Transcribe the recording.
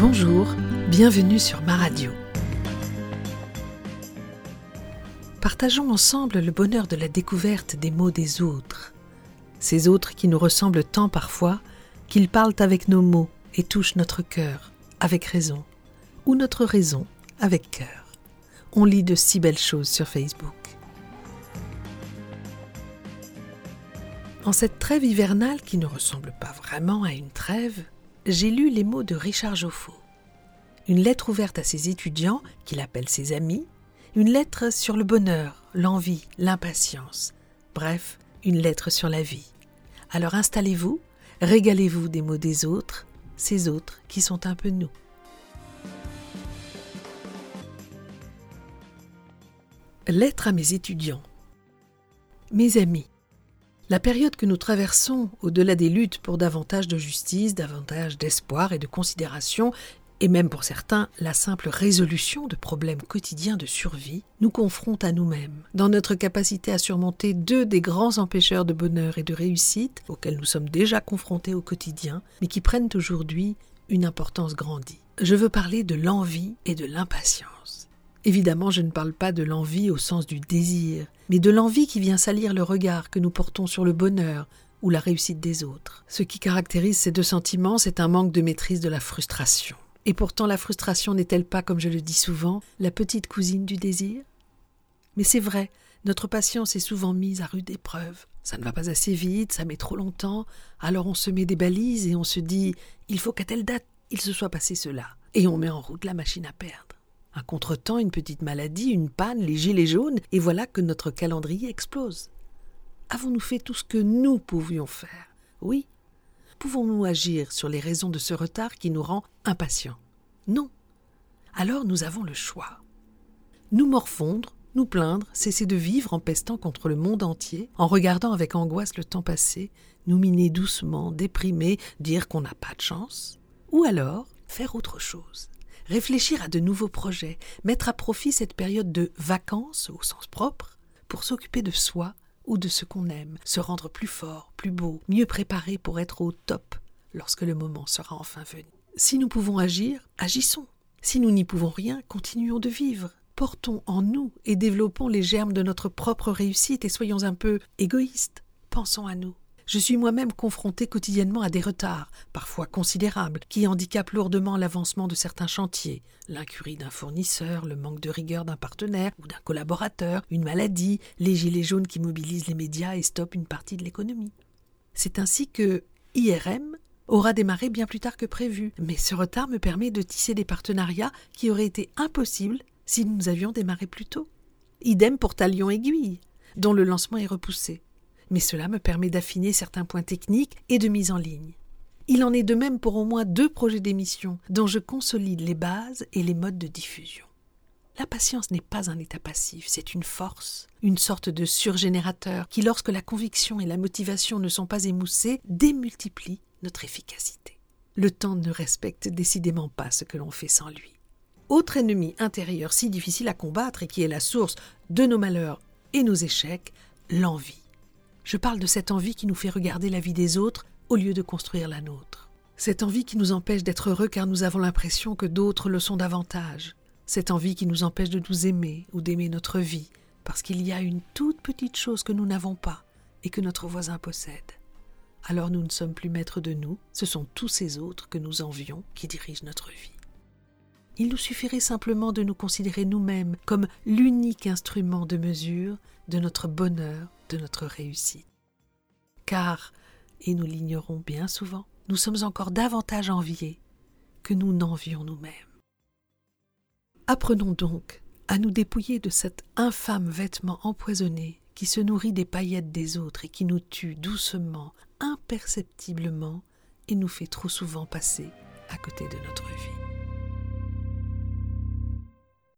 Bonjour, bienvenue sur ma radio. Partageons ensemble le bonheur de la découverte des mots des autres. Ces autres qui nous ressemblent tant parfois qu'ils parlent avec nos mots et touchent notre cœur avec raison, ou notre raison avec cœur. On lit de si belles choses sur Facebook. En cette trêve hivernale qui ne ressemble pas vraiment à une trêve, j'ai lu les mots de Richard Joffo. Une lettre ouverte à ses étudiants, qu'il appelle ses amis, une lettre sur le bonheur, l'envie, l'impatience, bref, une lettre sur la vie. Alors installez-vous, régalez-vous des mots des autres, ces autres qui sont un peu nous. Lettre à mes étudiants. Mes amis, la période que nous traversons, au-delà des luttes pour davantage de justice, davantage d'espoir et de considération, et même pour certains la simple résolution de problèmes quotidiens de survie, nous confronte à nous-mêmes, dans notre capacité à surmonter deux des grands empêcheurs de bonheur et de réussite auxquels nous sommes déjà confrontés au quotidien, mais qui prennent aujourd'hui une importance grandie. Je veux parler de l'envie et de l'impatience. Évidemment, je ne parle pas de l'envie au sens du désir, mais de l'envie qui vient salir le regard que nous portons sur le bonheur ou la réussite des autres. Ce qui caractérise ces deux sentiments, c'est un manque de maîtrise de la frustration. Et pourtant la frustration n'est-elle pas, comme je le dis souvent, la petite cousine du désir? Mais c'est vrai, notre patience est souvent mise à rude épreuve. Ça ne va pas assez vite, ça met trop longtemps, alors on se met des balises et on se dit il faut qu'à telle date il se soit passé cela. Et on met en route la machine à perdre. Un contretemps, une petite maladie, une panne, les gilets jaunes, et voilà que notre calendrier explose. Avons-nous fait tout ce que nous pouvions faire? Oui. Pouvons-nous agir sur les raisons de ce retard qui nous rend impatients? Non. Alors nous avons le choix. Nous morfondre, nous plaindre, cesser de vivre en pestant contre le monde entier, en regardant avec angoisse le temps passé, nous miner doucement, déprimer, dire qu'on n'a pas de chance, ou alors faire autre chose réfléchir à de nouveaux projets, mettre à profit cette période de vacances au sens propre pour s'occuper de soi ou de ce qu'on aime, se rendre plus fort, plus beau, mieux préparé pour être au top lorsque le moment sera enfin venu. Si nous pouvons agir, agissons. Si nous n'y pouvons rien, continuons de vivre. Portons en nous et développons les germes de notre propre réussite et soyons un peu égoïstes. Pensons à nous. Je suis moi-même confronté quotidiennement à des retards, parfois considérables, qui handicapent lourdement l'avancement de certains chantiers. L'incurie d'un fournisseur, le manque de rigueur d'un partenaire ou d'un collaborateur, une maladie, les gilets jaunes qui mobilisent les médias et stoppent une partie de l'économie. C'est ainsi que IRM aura démarré bien plus tard que prévu, mais ce retard me permet de tisser des partenariats qui auraient été impossibles si nous avions démarré plus tôt. Idem pour Talion Aiguille, dont le lancement est repoussé mais cela me permet d'affiner certains points techniques et de mise en ligne. Il en est de même pour au moins deux projets d'émission dont je consolide les bases et les modes de diffusion. La patience n'est pas un état passif, c'est une force, une sorte de surgénérateur qui, lorsque la conviction et la motivation ne sont pas émoussées, démultiplie notre efficacité. Le temps ne respecte décidément pas ce que l'on fait sans lui. Autre ennemi intérieur si difficile à combattre et qui est la source de nos malheurs et nos échecs, l'envie. Je parle de cette envie qui nous fait regarder la vie des autres au lieu de construire la nôtre. Cette envie qui nous empêche d'être heureux car nous avons l'impression que d'autres le sont davantage. Cette envie qui nous empêche de nous aimer ou d'aimer notre vie parce qu'il y a une toute petite chose que nous n'avons pas et que notre voisin possède. Alors nous ne sommes plus maîtres de nous, ce sont tous ces autres que nous envions qui dirigent notre vie. Il nous suffirait simplement de nous considérer nous-mêmes comme l'unique instrument de mesure de notre bonheur, de notre réussite. Car, et nous l'ignorons bien souvent, nous sommes encore davantage enviés que nous n'envions nous-mêmes. Apprenons donc à nous dépouiller de cet infâme vêtement empoisonné qui se nourrit des paillettes des autres et qui nous tue doucement, imperceptiblement, et nous fait trop souvent passer à côté de notre vie.